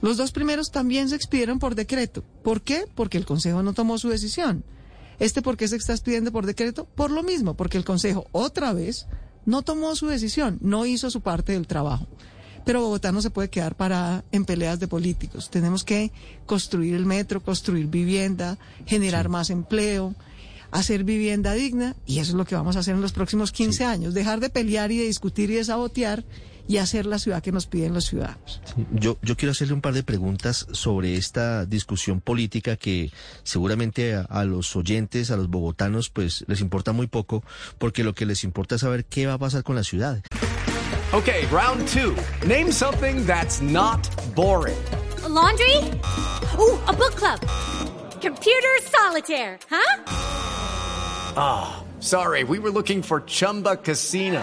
Los dos primeros también se expidieron por decreto. ¿Por qué? Porque el Consejo no tomó su decisión. ¿Este por qué se está expidiendo por decreto? Por lo mismo, porque el Consejo otra vez no tomó su decisión, no hizo su parte del trabajo. Pero Bogotá no se puede quedar parada en peleas de políticos. Tenemos que construir el metro, construir vivienda, generar más empleo, hacer vivienda digna y eso es lo que vamos a hacer en los próximos 15 años. Dejar de pelear y de discutir y de sabotear y hacer la ciudad que nos piden los ciudadanos. Yo, yo quiero hacerle un par de preguntas sobre esta discusión política que seguramente a, a, los oyentes, a los bogotanos, pues les importa muy poco, porque lo que les importa es saber qué va a pasar con la ciudad. Okay, round two. Name something that's not boring. A laundry? Ooh, a book club. Computer solitaire, huh? Ah, oh, sorry, we were looking for Chumba Casino.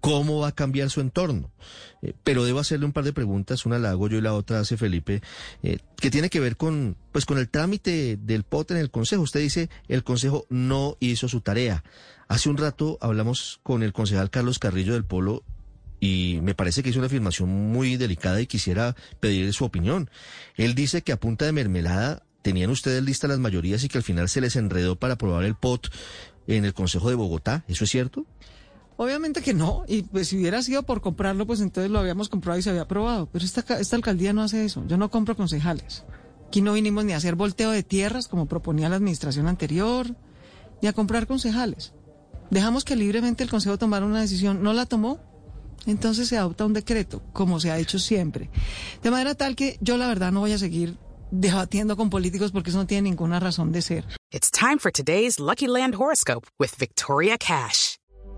¿Cómo va a cambiar su entorno? Eh, pero debo hacerle un par de preguntas. Una la hago yo y la otra hace Felipe, eh, que tiene que ver con, pues, con el trámite del POT en el Consejo. Usted dice, el Consejo no hizo su tarea. Hace un rato hablamos con el concejal Carlos Carrillo del Polo y me parece que hizo una afirmación muy delicada y quisiera pedirle su opinión. Él dice que a punta de mermelada tenían ustedes listas las mayorías y que al final se les enredó para aprobar el POT en el Consejo de Bogotá. ¿Eso es cierto? Obviamente que no, y pues si hubiera sido por comprarlo, pues entonces lo habíamos comprado y se había aprobado. Pero esta, esta alcaldía no hace eso. Yo no compro concejales. Aquí no vinimos ni a hacer volteo de tierras, como proponía la administración anterior, ni a comprar concejales. Dejamos que libremente el Consejo tomara una decisión. No la tomó, entonces se adopta un decreto, como se ha hecho siempre. De manera tal que yo la verdad no voy a seguir debatiendo con políticos porque eso no tiene ninguna razón de ser. It's time for today's Lucky Land horoscope with Victoria Cash.